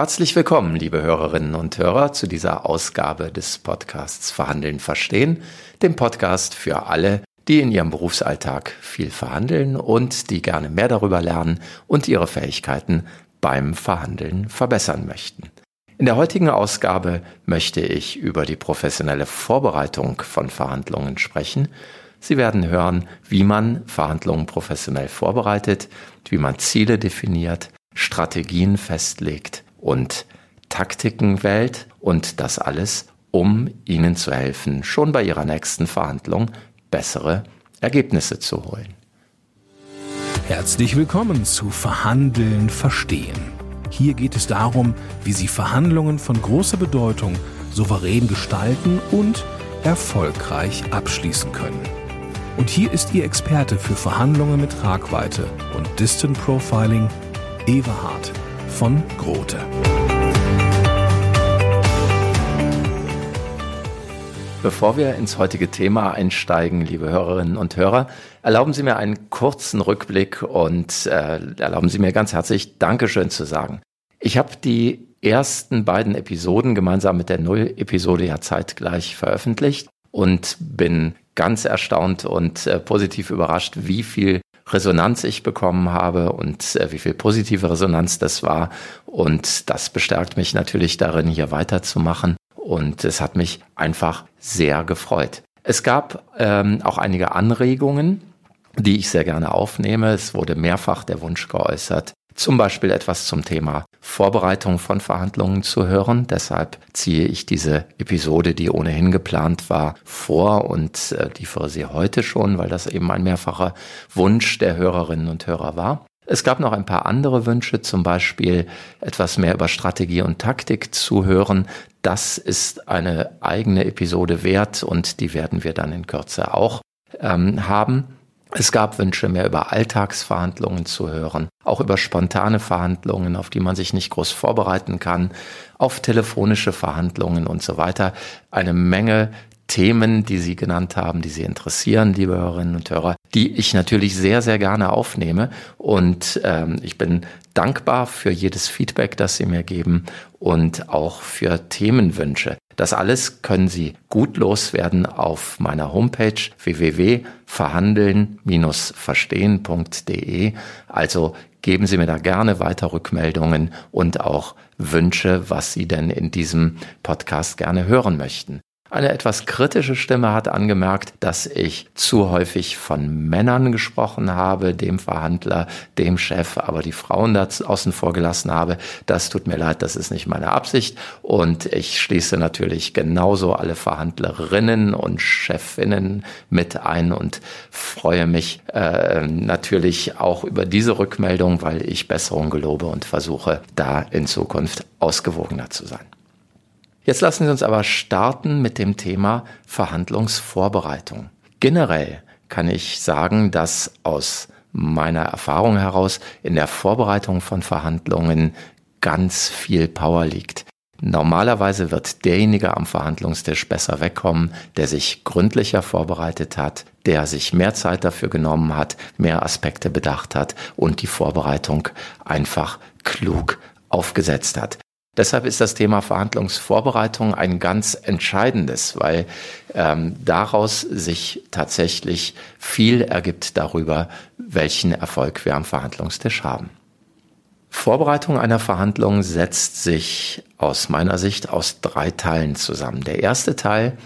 Herzlich willkommen, liebe Hörerinnen und Hörer, zu dieser Ausgabe des Podcasts Verhandeln verstehen, dem Podcast für alle, die in ihrem Berufsalltag viel verhandeln und die gerne mehr darüber lernen und ihre Fähigkeiten beim Verhandeln verbessern möchten. In der heutigen Ausgabe möchte ich über die professionelle Vorbereitung von Verhandlungen sprechen. Sie werden hören, wie man Verhandlungen professionell vorbereitet, wie man Ziele definiert, Strategien festlegt und Taktiken wählt und das alles, um Ihnen zu helfen, schon bei Ihrer nächsten Verhandlung bessere Ergebnisse zu holen. Herzlich willkommen zu Verhandeln verstehen. Hier geht es darum, wie Sie Verhandlungen von großer Bedeutung souverän gestalten und erfolgreich abschließen können. Und hier ist Ihr Experte für Verhandlungen mit Tragweite und Distant Profiling, Everhard von Grote. Bevor wir ins heutige Thema einsteigen, liebe Hörerinnen und Hörer, erlauben Sie mir einen kurzen Rückblick und äh, erlauben Sie mir ganz herzlich Dankeschön zu sagen. Ich habe die ersten beiden Episoden gemeinsam mit der Null-Episode ja zeitgleich veröffentlicht und bin ganz erstaunt und äh, positiv überrascht, wie viel Resonanz ich bekommen habe und äh, wie viel positive Resonanz das war. Und das bestärkt mich natürlich darin, hier weiterzumachen und es hat mich einfach sehr gefreut. Es gab ähm, auch einige Anregungen, die ich sehr gerne aufnehme. Es wurde mehrfach der Wunsch geäußert, zum Beispiel etwas zum Thema Vorbereitung von Verhandlungen zu hören. Deshalb ziehe ich diese Episode, die ohnehin geplant war, vor und äh, liefere sie heute schon, weil das eben ein mehrfacher Wunsch der Hörerinnen und Hörer war. Es gab noch ein paar andere Wünsche, zum Beispiel etwas mehr über Strategie und Taktik zu hören. Das ist eine eigene Episode wert und die werden wir dann in Kürze auch ähm, haben. Es gab Wünsche, mehr über Alltagsverhandlungen zu hören, auch über spontane Verhandlungen, auf die man sich nicht groß vorbereiten kann, auf telefonische Verhandlungen und so weiter. Eine Menge Themen, die Sie genannt haben, die Sie interessieren, liebe Hörerinnen und Hörer, die ich natürlich sehr, sehr gerne aufnehme. Und ähm, ich bin dankbar für jedes Feedback, das Sie mir geben und auch für Themenwünsche. Das alles können Sie gut loswerden auf meiner Homepage www.verhandeln-verstehen.de. Also geben Sie mir da gerne weiter Rückmeldungen und auch Wünsche, was Sie denn in diesem Podcast gerne hören möchten. Eine etwas kritische Stimme hat angemerkt, dass ich zu häufig von Männern gesprochen habe, dem Verhandler, dem Chef, aber die Frauen da außen vor gelassen habe. Das tut mir leid, das ist nicht meine Absicht. Und ich schließe natürlich genauso alle Verhandlerinnen und Chefinnen mit ein und freue mich äh, natürlich auch über diese Rückmeldung, weil ich Besserung gelobe und versuche, da in Zukunft ausgewogener zu sein. Jetzt lassen Sie uns aber starten mit dem Thema Verhandlungsvorbereitung. Generell kann ich sagen, dass aus meiner Erfahrung heraus in der Vorbereitung von Verhandlungen ganz viel Power liegt. Normalerweise wird derjenige am Verhandlungstisch besser wegkommen, der sich gründlicher vorbereitet hat, der sich mehr Zeit dafür genommen hat, mehr Aspekte bedacht hat und die Vorbereitung einfach klug aufgesetzt hat. Deshalb ist das Thema Verhandlungsvorbereitung ein ganz entscheidendes, weil ähm, daraus sich tatsächlich viel ergibt darüber, welchen Erfolg wir am Verhandlungstisch haben. Vorbereitung einer Verhandlung setzt sich aus meiner Sicht aus drei Teilen zusammen. Der erste Teil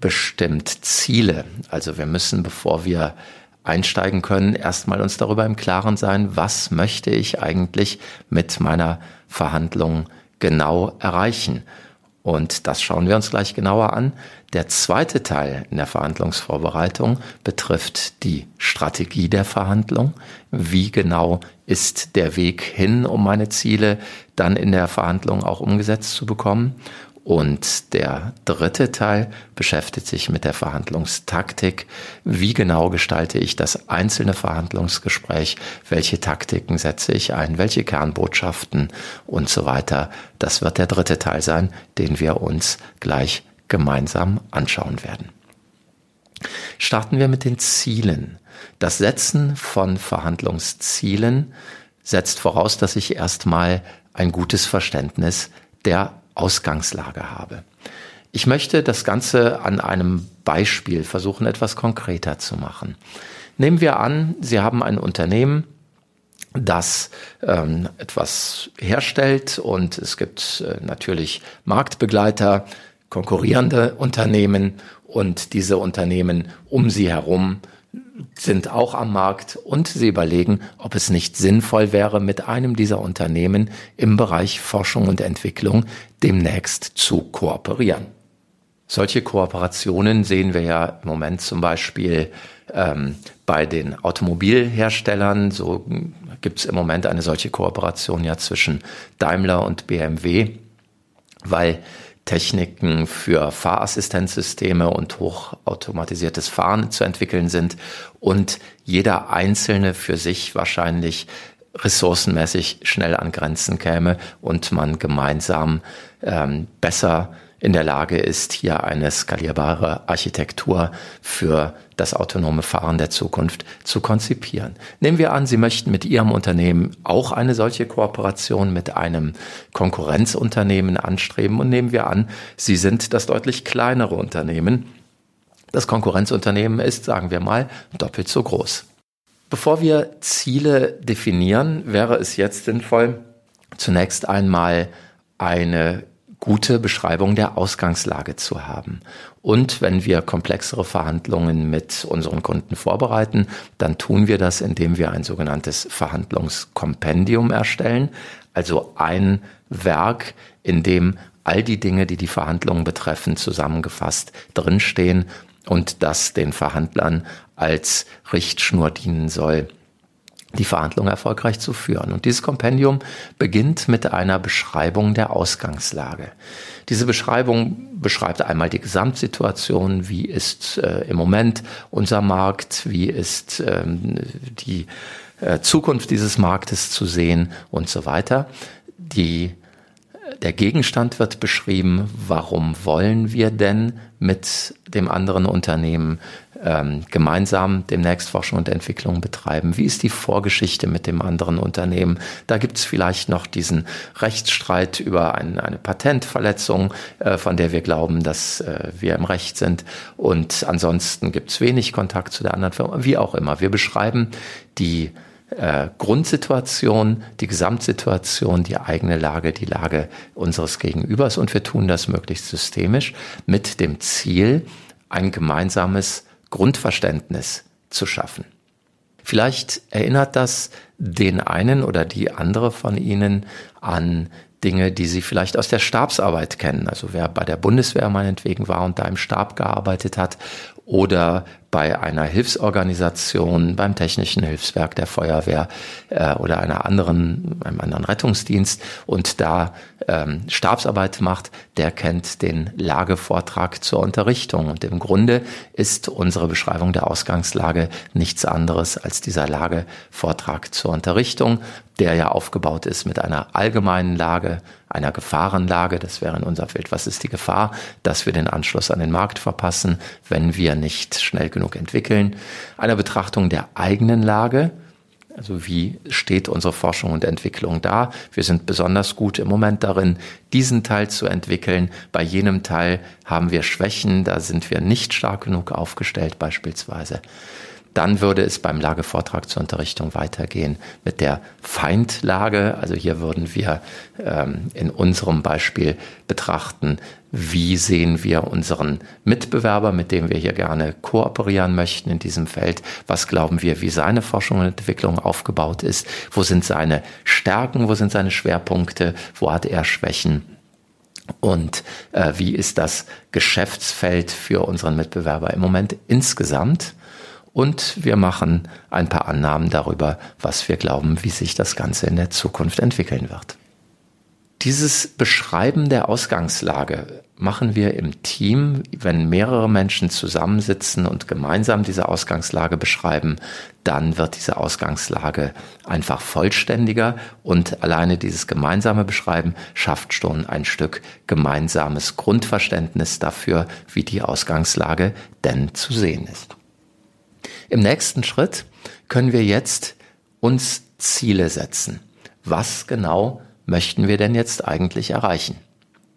bestimmt Ziele. Also wir müssen, bevor wir einsteigen können, erstmal uns darüber im Klaren sein, was möchte ich eigentlich mit meiner Verhandlung genau erreichen. Und das schauen wir uns gleich genauer an. Der zweite Teil in der Verhandlungsvorbereitung betrifft die Strategie der Verhandlung. Wie genau ist der Weg hin, um meine Ziele dann in der Verhandlung auch umgesetzt zu bekommen? Und der dritte Teil beschäftigt sich mit der Verhandlungstaktik. Wie genau gestalte ich das einzelne Verhandlungsgespräch? Welche Taktiken setze ich ein? Welche Kernbotschaften und so weiter? Das wird der dritte Teil sein, den wir uns gleich gemeinsam anschauen werden. Starten wir mit den Zielen. Das Setzen von Verhandlungszielen setzt voraus, dass ich erstmal ein gutes Verständnis der Ausgangslage habe. Ich möchte das Ganze an einem Beispiel versuchen, etwas konkreter zu machen. Nehmen wir an, Sie haben ein Unternehmen, das ähm, etwas herstellt und es gibt äh, natürlich Marktbegleiter, konkurrierende Unternehmen und diese Unternehmen um sie herum sind auch am Markt und sie überlegen, ob es nicht sinnvoll wäre, mit einem dieser Unternehmen im Bereich Forschung und Entwicklung demnächst zu kooperieren. Solche Kooperationen sehen wir ja im Moment zum Beispiel ähm, bei den Automobilherstellern. So gibt es im Moment eine solche Kooperation ja zwischen Daimler und BMW, weil Techniken für Fahrassistenzsysteme und hochautomatisiertes Fahren zu entwickeln sind und jeder einzelne für sich wahrscheinlich ressourcenmäßig schnell an Grenzen käme und man gemeinsam ähm, besser in der Lage ist, hier eine skalierbare Architektur für das autonome Fahren der Zukunft zu konzipieren. Nehmen wir an, Sie möchten mit Ihrem Unternehmen auch eine solche Kooperation mit einem Konkurrenzunternehmen anstreben und nehmen wir an, Sie sind das deutlich kleinere Unternehmen. Das Konkurrenzunternehmen ist, sagen wir mal, doppelt so groß. Bevor wir Ziele definieren, wäre es jetzt sinnvoll, zunächst einmal eine gute Beschreibung der Ausgangslage zu haben. Und wenn wir komplexere Verhandlungen mit unseren Kunden vorbereiten, dann tun wir das, indem wir ein sogenanntes Verhandlungskompendium erstellen, also ein Werk, in dem all die Dinge, die die Verhandlungen betreffen, zusammengefasst drinstehen und das den Verhandlern als Richtschnur dienen soll die Verhandlung erfolgreich zu führen. Und dieses Kompendium beginnt mit einer Beschreibung der Ausgangslage. Diese Beschreibung beschreibt einmal die Gesamtsituation, wie ist äh, im Moment unser Markt, wie ist ähm, die äh, Zukunft dieses Marktes zu sehen und so weiter. Die der Gegenstand wird beschrieben, warum wollen wir denn mit dem anderen Unternehmen ähm, gemeinsam demnächst Forschung und Entwicklung betreiben? Wie ist die Vorgeschichte mit dem anderen Unternehmen? Da gibt es vielleicht noch diesen Rechtsstreit über ein, eine Patentverletzung, äh, von der wir glauben, dass äh, wir im Recht sind. Und ansonsten gibt es wenig Kontakt zu der anderen Firma, wie auch immer. Wir beschreiben die äh, Grundsituation, die Gesamtsituation, die eigene Lage, die Lage unseres Gegenübers und wir tun das möglichst systemisch mit dem Ziel, ein gemeinsames Grundverständnis zu schaffen. Vielleicht erinnert das den einen oder die andere von Ihnen an Dinge, die Sie vielleicht aus der Stabsarbeit kennen. Also wer bei der Bundeswehr meinetwegen war und da im Stab gearbeitet hat oder bei einer Hilfsorganisation, beim Technischen Hilfswerk der Feuerwehr äh, oder einer anderen, einem anderen Rettungsdienst und da ähm, Stabsarbeit macht, der kennt den Lagevortrag zur Unterrichtung. Und im Grunde ist unsere Beschreibung der Ausgangslage nichts anderes als dieser Lagevortrag zur Unterrichtung, der ja aufgebaut ist mit einer allgemeinen Lage, einer Gefahrenlage. Das wäre in unserem Feld, was ist die Gefahr, dass wir den Anschluss an den Markt verpassen, wenn wir nicht schnell genug entwickeln. Einer Betrachtung der eigenen Lage, also wie steht unsere Forschung und Entwicklung da? Wir sind besonders gut im Moment darin, diesen Teil zu entwickeln. Bei jenem Teil haben wir Schwächen, da sind wir nicht stark genug aufgestellt beispielsweise. Dann würde es beim Lagevortrag zur Unterrichtung weitergehen mit der Feindlage. Also hier würden wir ähm, in unserem Beispiel betrachten, wie sehen wir unseren Mitbewerber, mit dem wir hier gerne kooperieren möchten in diesem Feld. Was glauben wir, wie seine Forschung und Entwicklung aufgebaut ist? Wo sind seine Stärken? Wo sind seine Schwerpunkte? Wo hat er Schwächen? Und äh, wie ist das Geschäftsfeld für unseren Mitbewerber im Moment insgesamt? Und wir machen ein paar Annahmen darüber, was wir glauben, wie sich das Ganze in der Zukunft entwickeln wird. Dieses Beschreiben der Ausgangslage machen wir im Team, wenn mehrere Menschen zusammensitzen und gemeinsam diese Ausgangslage beschreiben, dann wird diese Ausgangslage einfach vollständiger und alleine dieses gemeinsame Beschreiben schafft schon ein Stück gemeinsames Grundverständnis dafür, wie die Ausgangslage denn zu sehen ist. Im nächsten Schritt können wir jetzt uns Ziele setzen. Was genau möchten wir denn jetzt eigentlich erreichen?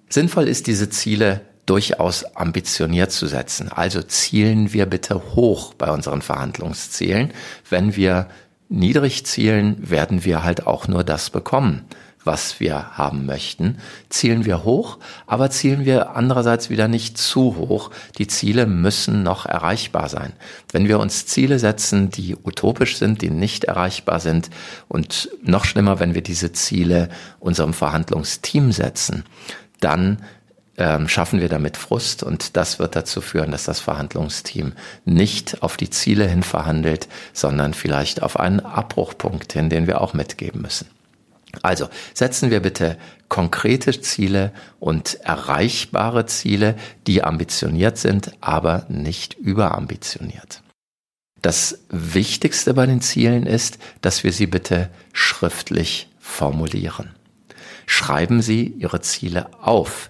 Sinnvoll ist, diese Ziele durchaus ambitioniert zu setzen. Also zielen wir bitte hoch bei unseren Verhandlungszielen. Wenn wir niedrig zielen, werden wir halt auch nur das bekommen, was wir haben möchten. Zielen wir hoch, aber zielen wir andererseits wieder nicht zu hoch. Die Ziele müssen noch erreichbar sein. Wenn wir uns Ziele setzen, die utopisch sind, die nicht erreichbar sind und noch schlimmer, wenn wir diese Ziele unserem Verhandlungsteam setzen, dann ähm, schaffen wir damit Frust und das wird dazu führen, dass das Verhandlungsteam nicht auf die Ziele hin verhandelt, sondern vielleicht auf einen Abbruchpunkt hin, den wir auch mitgeben müssen. Also setzen wir bitte konkrete Ziele und erreichbare Ziele, die ambitioniert sind, aber nicht überambitioniert. Das Wichtigste bei den Zielen ist, dass wir sie bitte schriftlich formulieren. Schreiben Sie Ihre Ziele auf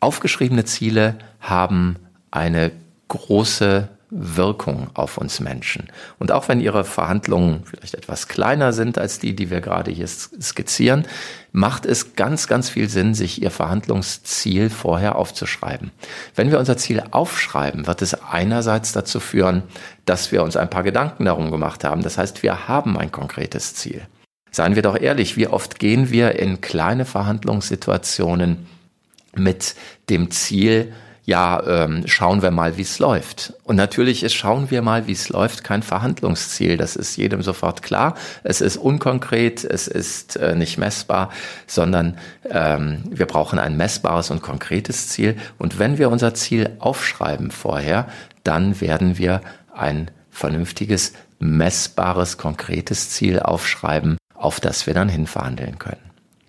Aufgeschriebene Ziele haben eine große Wirkung auf uns Menschen. Und auch wenn Ihre Verhandlungen vielleicht etwas kleiner sind als die, die wir gerade hier skizzieren, macht es ganz, ganz viel Sinn, sich Ihr Verhandlungsziel vorher aufzuschreiben. Wenn wir unser Ziel aufschreiben, wird es einerseits dazu führen, dass wir uns ein paar Gedanken darum gemacht haben. Das heißt, wir haben ein konkretes Ziel. Seien wir doch ehrlich, wie oft gehen wir in kleine Verhandlungssituationen mit dem Ziel, ja, ähm, schauen wir mal, wie es läuft. Und natürlich ist schauen wir mal, wie es läuft, kein Verhandlungsziel. Das ist jedem sofort klar. Es ist unkonkret, es ist äh, nicht messbar, sondern ähm, wir brauchen ein messbares und konkretes Ziel. Und wenn wir unser Ziel aufschreiben vorher, dann werden wir ein vernünftiges, messbares, konkretes Ziel aufschreiben, auf das wir dann hinverhandeln können.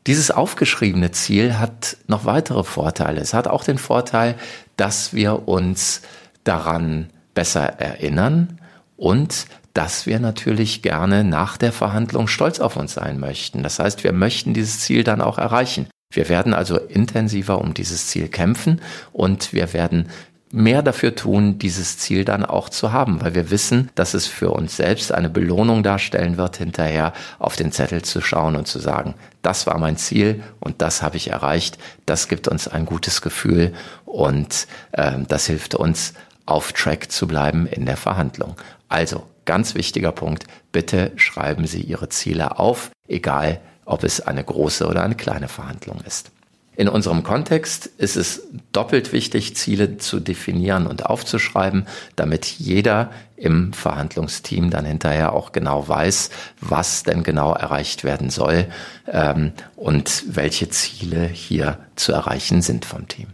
Dieses aufgeschriebene Ziel hat noch weitere Vorteile. Es hat auch den Vorteil, dass wir uns daran besser erinnern und dass wir natürlich gerne nach der Verhandlung stolz auf uns sein möchten. Das heißt, wir möchten dieses Ziel dann auch erreichen. Wir werden also intensiver um dieses Ziel kämpfen und wir werden mehr dafür tun, dieses Ziel dann auch zu haben, weil wir wissen, dass es für uns selbst eine Belohnung darstellen wird, hinterher auf den Zettel zu schauen und zu sagen, das war mein Ziel und das habe ich erreicht. Das gibt uns ein gutes Gefühl und äh, das hilft uns, auf Track zu bleiben in der Verhandlung. Also, ganz wichtiger Punkt, bitte schreiben Sie Ihre Ziele auf, egal ob es eine große oder eine kleine Verhandlung ist. In unserem Kontext ist es doppelt wichtig, Ziele zu definieren und aufzuschreiben, damit jeder im Verhandlungsteam dann hinterher auch genau weiß, was denn genau erreicht werden soll ähm, und welche Ziele hier zu erreichen sind vom Team.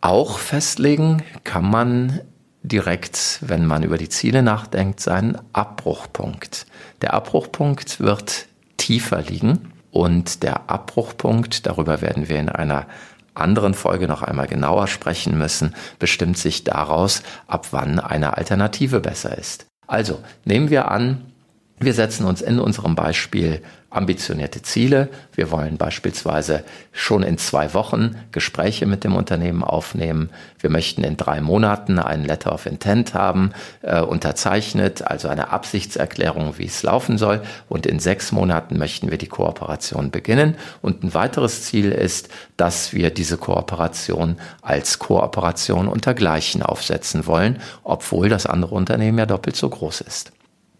Auch festlegen kann man direkt, wenn man über die Ziele nachdenkt, seinen Abbruchpunkt. Der Abbruchpunkt wird tiefer liegen und der Abbruchpunkt, darüber werden wir in einer anderen Folge noch einmal genauer sprechen müssen, bestimmt sich daraus, ab wann eine Alternative besser ist. Also nehmen wir an, wir setzen uns in unserem Beispiel ambitionierte Ziele. Wir wollen beispielsweise schon in zwei Wochen Gespräche mit dem Unternehmen aufnehmen. Wir möchten in drei Monaten ein Letter of Intent haben, äh, unterzeichnet, also eine Absichtserklärung, wie es laufen soll. Und in sechs Monaten möchten wir die Kooperation beginnen. Und ein weiteres Ziel ist, dass wir diese Kooperation als Kooperation unter Gleichen aufsetzen wollen, obwohl das andere Unternehmen ja doppelt so groß ist.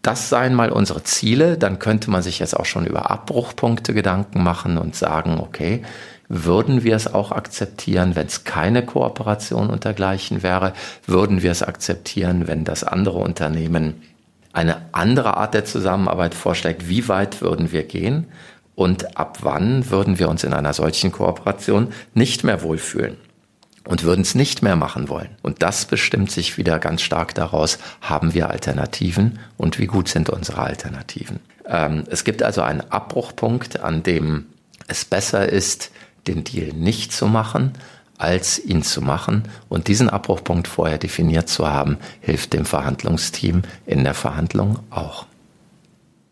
Das seien mal unsere Ziele. Dann könnte man sich jetzt auch schon über Abbruchpunkte Gedanken machen und sagen, okay, würden wir es auch akzeptieren, wenn es keine Kooperation untergleichen wäre? Würden wir es akzeptieren, wenn das andere Unternehmen eine andere Art der Zusammenarbeit vorschlägt? Wie weit würden wir gehen? Und ab wann würden wir uns in einer solchen Kooperation nicht mehr wohlfühlen? Und würden es nicht mehr machen wollen. Und das bestimmt sich wieder ganz stark daraus, haben wir Alternativen und wie gut sind unsere Alternativen. Ähm, es gibt also einen Abbruchpunkt, an dem es besser ist, den Deal nicht zu machen, als ihn zu machen. Und diesen Abbruchpunkt vorher definiert zu haben, hilft dem Verhandlungsteam in der Verhandlung auch.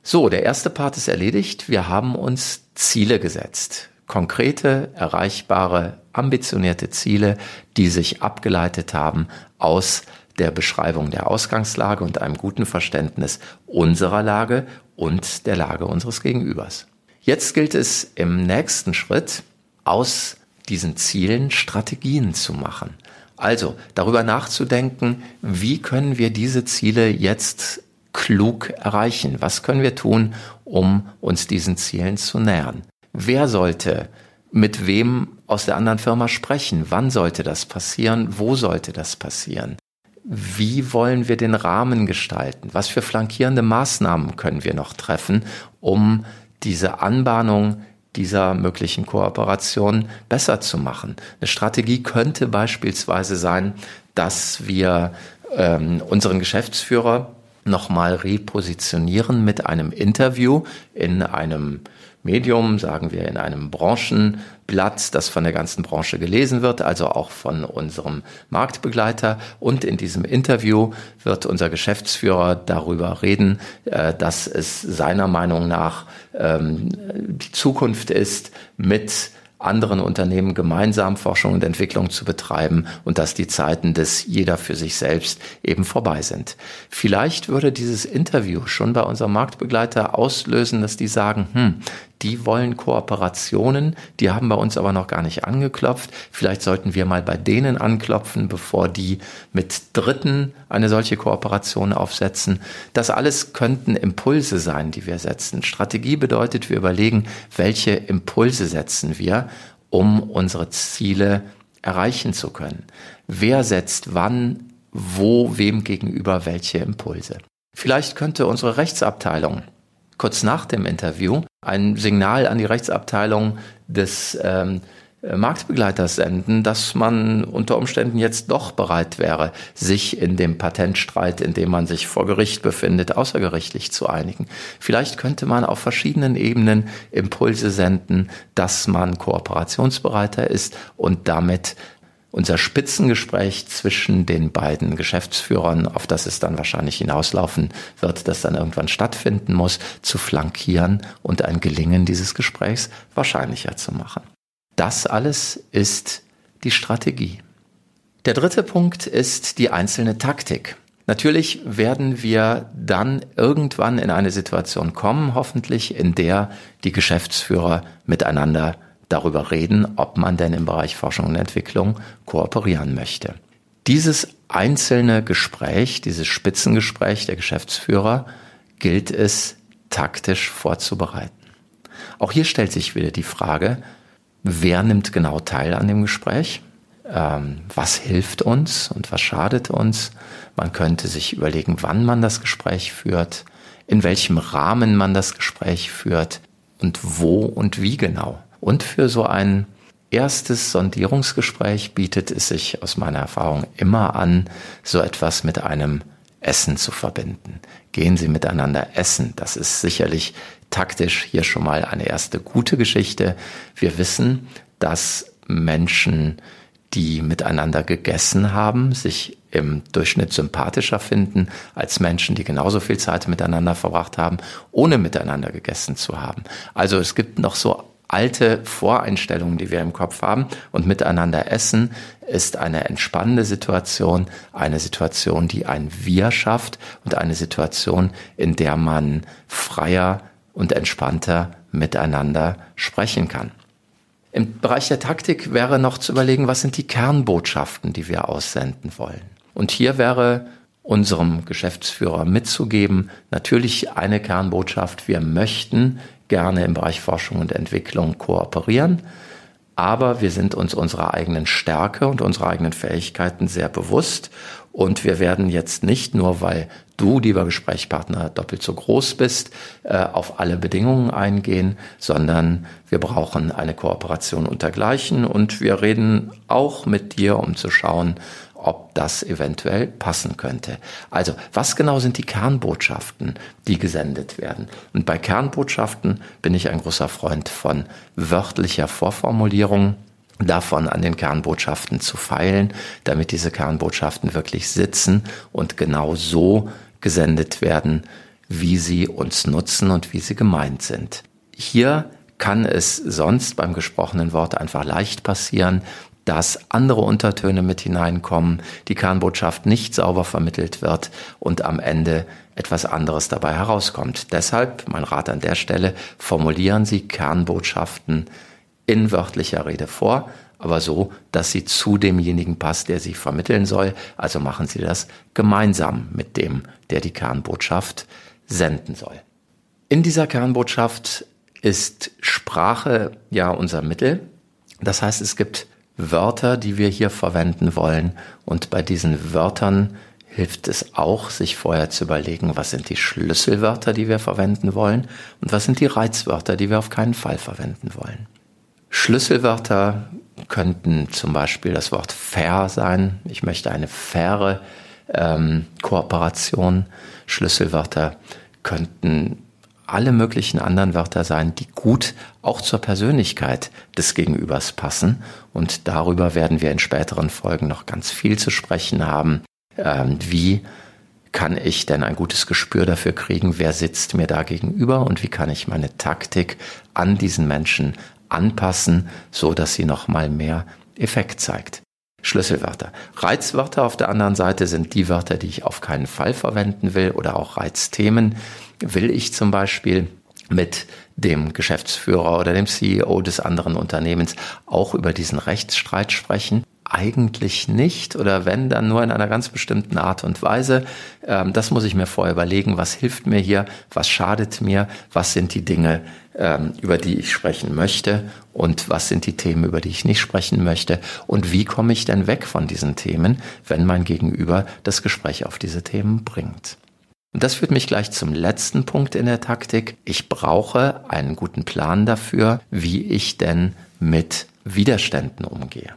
So, der erste Part ist erledigt. Wir haben uns Ziele gesetzt konkrete, erreichbare, ambitionierte Ziele, die sich abgeleitet haben aus der Beschreibung der Ausgangslage und einem guten Verständnis unserer Lage und der Lage unseres Gegenübers. Jetzt gilt es im nächsten Schritt, aus diesen Zielen Strategien zu machen. Also darüber nachzudenken, wie können wir diese Ziele jetzt klug erreichen? Was können wir tun, um uns diesen Zielen zu nähern? Wer sollte mit wem aus der anderen Firma sprechen? Wann sollte das passieren? Wo sollte das passieren? Wie wollen wir den Rahmen gestalten? Was für flankierende Maßnahmen können wir noch treffen, um diese Anbahnung dieser möglichen Kooperation besser zu machen. Eine Strategie könnte beispielsweise sein, dass wir ähm, unseren Geschäftsführer nochmal repositionieren mit einem Interview in einem Medium, sagen wir in einem Branchenblatt, das von der ganzen Branche gelesen wird, also auch von unserem Marktbegleiter. Und in diesem Interview wird unser Geschäftsführer darüber reden, äh, dass es seiner Meinung nach ähm, die Zukunft ist, mit anderen Unternehmen gemeinsam Forschung und Entwicklung zu betreiben und dass die Zeiten des jeder für sich selbst eben vorbei sind. Vielleicht würde dieses Interview schon bei unserem Marktbegleiter auslösen, dass die sagen, hm, die wollen Kooperationen, die haben bei uns aber noch gar nicht angeklopft. Vielleicht sollten wir mal bei denen anklopfen, bevor die mit Dritten eine solche Kooperation aufsetzen. Das alles könnten Impulse sein, die wir setzen. Strategie bedeutet, wir überlegen, welche Impulse setzen wir, um unsere Ziele erreichen zu können. Wer setzt wann, wo, wem gegenüber welche Impulse? Vielleicht könnte unsere Rechtsabteilung kurz nach dem Interview ein Signal an die Rechtsabteilung des ähm, Marktbegleiters senden, dass man unter Umständen jetzt doch bereit wäre, sich in dem Patentstreit, in dem man sich vor Gericht befindet, außergerichtlich zu einigen. Vielleicht könnte man auf verschiedenen Ebenen Impulse senden, dass man kooperationsbereiter ist und damit unser Spitzengespräch zwischen den beiden Geschäftsführern, auf das es dann wahrscheinlich hinauslaufen wird, das dann irgendwann stattfinden muss, zu flankieren und ein Gelingen dieses Gesprächs wahrscheinlicher zu machen. Das alles ist die Strategie. Der dritte Punkt ist die einzelne Taktik. Natürlich werden wir dann irgendwann in eine Situation kommen, hoffentlich, in der die Geschäftsführer miteinander darüber reden, ob man denn im Bereich Forschung und Entwicklung kooperieren möchte. Dieses einzelne Gespräch, dieses Spitzengespräch der Geschäftsführer gilt es taktisch vorzubereiten. Auch hier stellt sich wieder die Frage, wer nimmt genau teil an dem Gespräch? Ähm, was hilft uns und was schadet uns? Man könnte sich überlegen, wann man das Gespräch führt, in welchem Rahmen man das Gespräch führt und wo und wie genau. Und für so ein erstes Sondierungsgespräch bietet es sich aus meiner Erfahrung immer an, so etwas mit einem Essen zu verbinden. Gehen Sie miteinander essen. Das ist sicherlich taktisch hier schon mal eine erste gute Geschichte. Wir wissen, dass Menschen, die miteinander gegessen haben, sich im Durchschnitt sympathischer finden als Menschen, die genauso viel Zeit miteinander verbracht haben, ohne miteinander gegessen zu haben. Also es gibt noch so alte Voreinstellungen, die wir im Kopf haben und miteinander essen, ist eine entspannende Situation, eine Situation, die ein Wir schafft und eine Situation, in der man freier und entspannter miteinander sprechen kann. Im Bereich der Taktik wäre noch zu überlegen, was sind die Kernbotschaften, die wir aussenden wollen. Und hier wäre unserem Geschäftsführer mitzugeben, natürlich eine Kernbotschaft, wir möchten gerne im Bereich Forschung und Entwicklung kooperieren. Aber wir sind uns unserer eigenen Stärke und unserer eigenen Fähigkeiten sehr bewusst. Und wir werden jetzt nicht nur, weil du, lieber Gesprächspartner, doppelt so groß bist, äh, auf alle Bedingungen eingehen, sondern wir brauchen eine Kooperation untergleichen. Und wir reden auch mit dir, um zu schauen, ob das eventuell passen könnte. Also, was genau sind die Kernbotschaften, die gesendet werden? Und bei Kernbotschaften bin ich ein großer Freund von wörtlicher Vorformulierung davon an den Kernbotschaften zu feilen, damit diese Kernbotschaften wirklich sitzen und genau so gesendet werden, wie sie uns nutzen und wie sie gemeint sind. Hier kann es sonst beim gesprochenen Wort einfach leicht passieren, dass andere Untertöne mit hineinkommen, die Kernbotschaft nicht sauber vermittelt wird und am Ende etwas anderes dabei herauskommt. Deshalb mein Rat an der Stelle, formulieren Sie Kernbotschaften in wörtlicher Rede vor, aber so, dass sie zu demjenigen passt, der sie vermitteln soll. Also machen Sie das gemeinsam mit dem, der die Kernbotschaft senden soll. In dieser Kernbotschaft ist Sprache ja unser Mittel. Das heißt, es gibt Wörter, die wir hier verwenden wollen. Und bei diesen Wörtern hilft es auch, sich vorher zu überlegen, was sind die Schlüsselwörter, die wir verwenden wollen und was sind die Reizwörter, die wir auf keinen Fall verwenden wollen. Schlüsselwörter könnten zum Beispiel das Wort fair sein. Ich möchte eine faire ähm, Kooperation. Schlüsselwörter könnten alle möglichen anderen Wörter sein, die gut auch zur Persönlichkeit des Gegenübers passen. Und darüber werden wir in späteren Folgen noch ganz viel zu sprechen haben. Ähm, wie kann ich denn ein gutes Gespür dafür kriegen, wer sitzt mir da gegenüber und wie kann ich meine Taktik an diesen Menschen anpassen, so dass sie noch mal mehr Effekt zeigt. Schlüsselwörter. Reizwörter auf der anderen Seite sind die Wörter, die ich auf keinen Fall verwenden will oder auch Reizthemen. Will ich zum Beispiel mit dem Geschäftsführer oder dem CEO des anderen Unternehmens auch über diesen Rechtsstreit sprechen? Eigentlich nicht oder wenn, dann nur in einer ganz bestimmten Art und Weise. Ähm, das muss ich mir vorher überlegen, was hilft mir hier, was schadet mir, was sind die Dinge, ähm, über die ich sprechen möchte und was sind die Themen, über die ich nicht sprechen möchte und wie komme ich denn weg von diesen Themen, wenn mein Gegenüber das Gespräch auf diese Themen bringt. Und das führt mich gleich zum letzten Punkt in der Taktik. Ich brauche einen guten Plan dafür, wie ich denn mit Widerständen umgehe.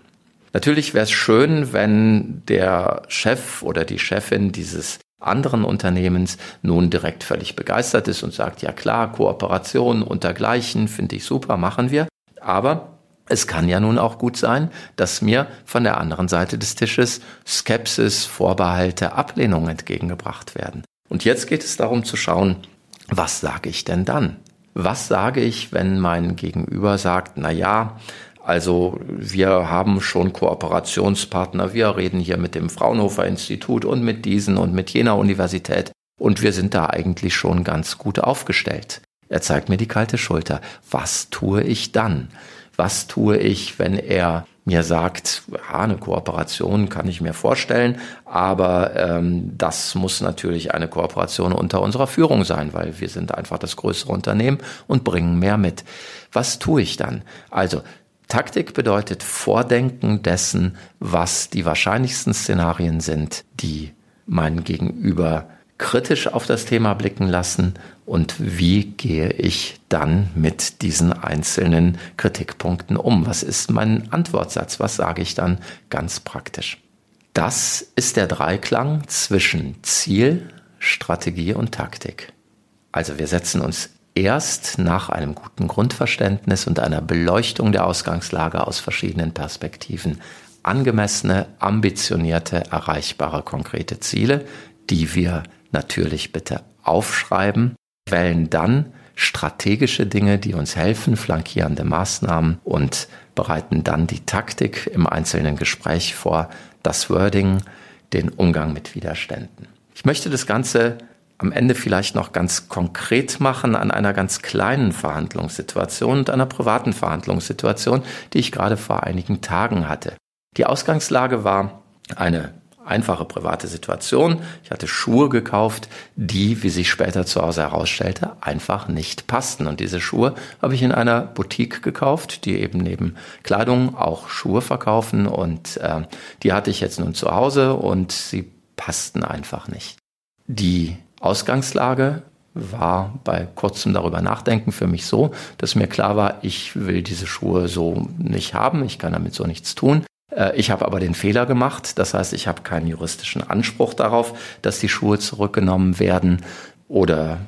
Natürlich wäre es schön, wenn der Chef oder die Chefin dieses anderen Unternehmens nun direkt völlig begeistert ist und sagt, ja klar, Kooperation untergleichen finde ich super, machen wir. Aber es kann ja nun auch gut sein, dass mir von der anderen Seite des Tisches Skepsis, Vorbehalte, Ablehnung entgegengebracht werden. Und jetzt geht es darum zu schauen, was sage ich denn dann? Was sage ich, wenn mein Gegenüber sagt, na ja, also wir haben schon Kooperationspartner. Wir reden hier mit dem Fraunhofer Institut und mit diesen und mit jener Universität. Und wir sind da eigentlich schon ganz gut aufgestellt. Er zeigt mir die kalte Schulter. Was tue ich dann? Was tue ich, wenn er mir sagt, ja, eine Kooperation kann ich mir vorstellen, aber ähm, das muss natürlich eine Kooperation unter unserer Führung sein, weil wir sind einfach das größere Unternehmen und bringen mehr mit. Was tue ich dann? Also Taktik bedeutet Vordenken dessen, was die wahrscheinlichsten Szenarien sind, die mein Gegenüber kritisch auf das Thema blicken lassen und wie gehe ich dann mit diesen einzelnen Kritikpunkten um? Was ist mein Antwortsatz? Was sage ich dann ganz praktisch? Das ist der Dreiklang zwischen Ziel, Strategie und Taktik. Also wir setzen uns erst nach einem guten Grundverständnis und einer Beleuchtung der Ausgangslage aus verschiedenen Perspektiven angemessene, ambitionierte, erreichbare, konkrete Ziele, die wir natürlich bitte aufschreiben, wählen dann strategische Dinge, die uns helfen, flankierende Maßnahmen und bereiten dann die Taktik im einzelnen Gespräch vor, das Wording, den Umgang mit Widerständen. Ich möchte das Ganze am Ende vielleicht noch ganz konkret machen an einer ganz kleinen Verhandlungssituation und einer privaten Verhandlungssituation, die ich gerade vor einigen Tagen hatte. Die Ausgangslage war eine einfache private Situation. Ich hatte Schuhe gekauft, die, wie sich später zu Hause herausstellte, einfach nicht passten. Und diese Schuhe habe ich in einer Boutique gekauft, die eben neben Kleidung auch Schuhe verkaufen. Und äh, die hatte ich jetzt nun zu Hause und sie passten einfach nicht. Die Ausgangslage war bei kurzem darüber nachdenken für mich so, dass mir klar war, ich will diese Schuhe so nicht haben, ich kann damit so nichts tun. Äh, ich habe aber den Fehler gemacht, das heißt, ich habe keinen juristischen Anspruch darauf, dass die Schuhe zurückgenommen werden oder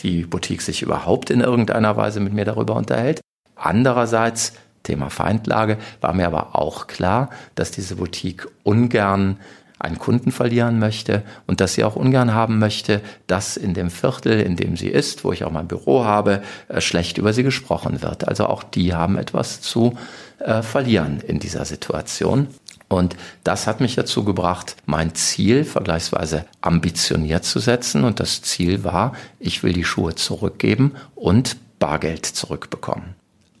die Boutique sich überhaupt in irgendeiner Weise mit mir darüber unterhält. Andererseits, Thema Feindlage, war mir aber auch klar, dass diese Boutique ungern einen Kunden verlieren möchte und dass sie auch ungern haben möchte, dass in dem Viertel, in dem sie ist, wo ich auch mein Büro habe, äh, schlecht über sie gesprochen wird. Also auch die haben etwas zu äh, verlieren in dieser Situation. Und das hat mich dazu gebracht, mein Ziel vergleichsweise ambitioniert zu setzen. Und das Ziel war, ich will die Schuhe zurückgeben und Bargeld zurückbekommen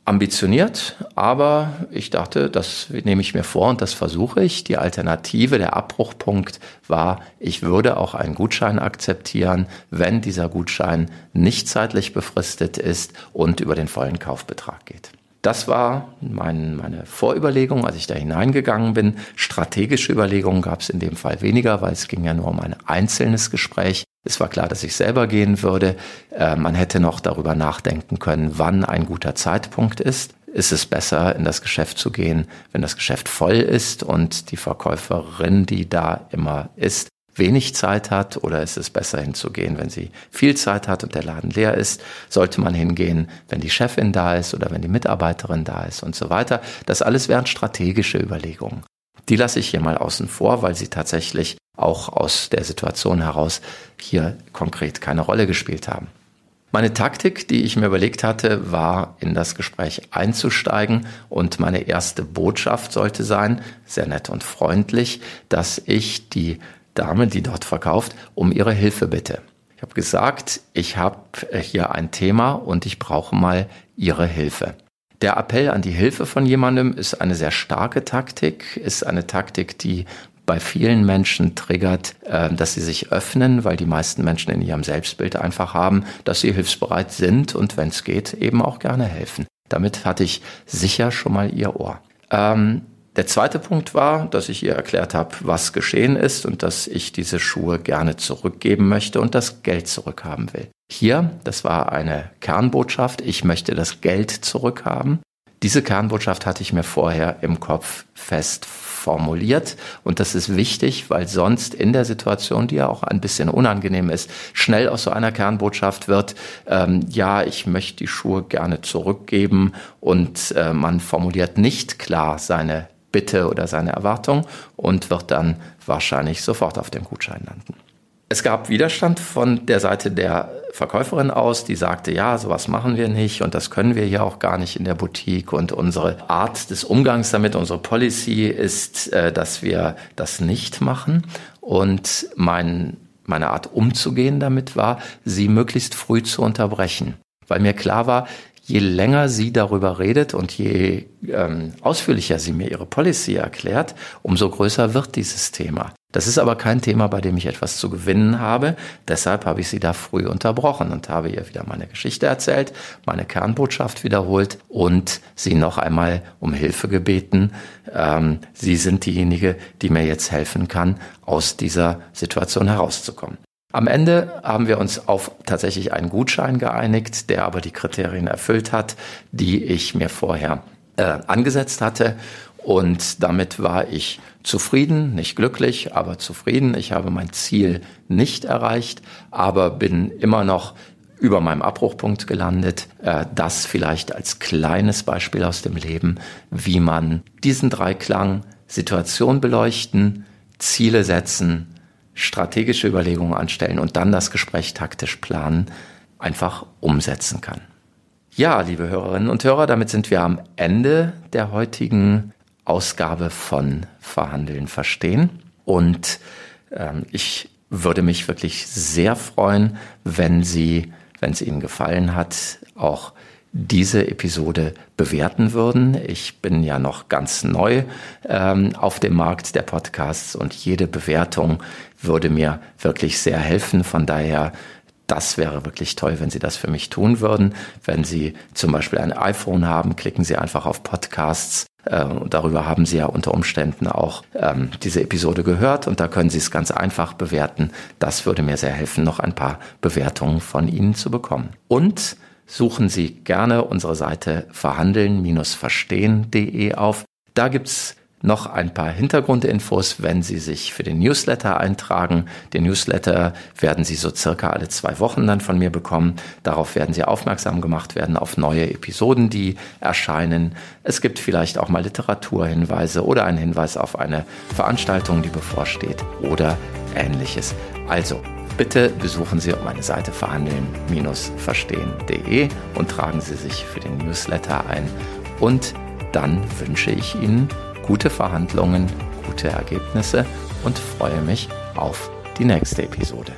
ambitioniert, aber ich dachte, das nehme ich mir vor und das versuche ich. Die Alternative, der Abbruchpunkt war, ich würde auch einen Gutschein akzeptieren, wenn dieser Gutschein nicht zeitlich befristet ist und über den vollen Kaufbetrag geht. Das war mein, meine Vorüberlegung, als ich da hineingegangen bin. Strategische Überlegungen gab es in dem Fall weniger, weil es ging ja nur um ein einzelnes Gespräch. Es war klar, dass ich selber gehen würde. Äh, man hätte noch darüber nachdenken können, wann ein guter Zeitpunkt ist. Ist es besser, in das Geschäft zu gehen, wenn das Geschäft voll ist und die Verkäuferin, die da immer ist, wenig Zeit hat oder ist es besser hinzugehen, wenn sie viel Zeit hat und der Laden leer ist? Sollte man hingehen, wenn die Chefin da ist oder wenn die Mitarbeiterin da ist und so weiter? Das alles wären strategische Überlegungen. Die lasse ich hier mal außen vor, weil sie tatsächlich auch aus der Situation heraus hier konkret keine Rolle gespielt haben. Meine Taktik, die ich mir überlegt hatte, war, in das Gespräch einzusteigen und meine erste Botschaft sollte sein, sehr nett und freundlich, dass ich die Dame, die dort verkauft, um ihre Hilfe bitte. Ich habe gesagt, ich habe hier ein Thema und ich brauche mal Ihre Hilfe. Der Appell an die Hilfe von jemandem ist eine sehr starke Taktik, ist eine Taktik, die bei vielen Menschen triggert, äh, dass sie sich öffnen, weil die meisten Menschen in ihrem Selbstbild einfach haben, dass sie hilfsbereit sind und wenn es geht, eben auch gerne helfen. Damit hatte ich sicher schon mal ihr Ohr. Ähm, der zweite Punkt war, dass ich ihr erklärt habe, was geschehen ist und dass ich diese Schuhe gerne zurückgeben möchte und das Geld zurückhaben will. Hier, das war eine Kernbotschaft, ich möchte das Geld zurückhaben. Diese Kernbotschaft hatte ich mir vorher im Kopf fest formuliert. Und das ist wichtig, weil sonst in der Situation, die ja auch ein bisschen unangenehm ist, schnell aus so einer Kernbotschaft wird, ähm, ja, ich möchte die Schuhe gerne zurückgeben und äh, man formuliert nicht klar seine Bitte oder seine Erwartung und wird dann wahrscheinlich sofort auf dem Gutschein landen. Es gab Widerstand von der Seite der Verkäuferin aus, die sagte, ja, sowas machen wir nicht und das können wir hier auch gar nicht in der Boutique. Und unsere Art des Umgangs damit, unsere Policy ist, äh, dass wir das nicht machen. Und mein, meine Art umzugehen damit war, sie möglichst früh zu unterbrechen, weil mir klar war, je länger sie darüber redet und je ähm, ausführlicher sie mir ihre Policy erklärt, umso größer wird dieses Thema. Das ist aber kein Thema, bei dem ich etwas zu gewinnen habe. Deshalb habe ich sie da früh unterbrochen und habe ihr wieder meine Geschichte erzählt, meine Kernbotschaft wiederholt und sie noch einmal um Hilfe gebeten. Ähm, sie sind diejenige, die mir jetzt helfen kann, aus dieser Situation herauszukommen. Am Ende haben wir uns auf tatsächlich einen Gutschein geeinigt, der aber die Kriterien erfüllt hat, die ich mir vorher äh, angesetzt hatte. Und damit war ich zufrieden, nicht glücklich, aber zufrieden. Ich habe mein Ziel nicht erreicht, aber bin immer noch über meinem Abbruchpunkt gelandet. Äh, das vielleicht als kleines Beispiel aus dem Leben, wie man diesen Dreiklang Situation beleuchten, Ziele setzen, strategische Überlegungen anstellen und dann das Gespräch taktisch planen, einfach umsetzen kann. Ja, liebe Hörerinnen und Hörer, damit sind wir am Ende der heutigen Ausgabe von Verhandeln verstehen. Und ähm, ich würde mich wirklich sehr freuen, wenn Sie, wenn es Ihnen gefallen hat, auch diese Episode bewerten würden. Ich bin ja noch ganz neu ähm, auf dem Markt der Podcasts und jede Bewertung würde mir wirklich sehr helfen. Von daher das wäre wirklich toll, wenn Sie das für mich tun würden. Wenn Sie zum Beispiel ein iPhone haben, klicken Sie einfach auf Podcasts. Äh, darüber haben Sie ja unter Umständen auch ähm, diese Episode gehört und da können Sie es ganz einfach bewerten. Das würde mir sehr helfen, noch ein paar Bewertungen von Ihnen zu bekommen. Und suchen Sie gerne unsere Seite verhandeln-verstehen.de auf. Da gibt's noch ein paar Hintergrundinfos, wenn Sie sich für den Newsletter eintragen. Den Newsletter werden Sie so circa alle zwei Wochen dann von mir bekommen. Darauf werden Sie aufmerksam gemacht werden auf neue Episoden, die erscheinen. Es gibt vielleicht auch mal Literaturhinweise oder einen Hinweis auf eine Veranstaltung, die bevorsteht oder ähnliches. Also, Bitte besuchen Sie meine Seite verhandeln-verstehen.de und tragen Sie sich für den Newsletter ein. Und dann wünsche ich Ihnen gute Verhandlungen, gute Ergebnisse und freue mich auf die nächste Episode.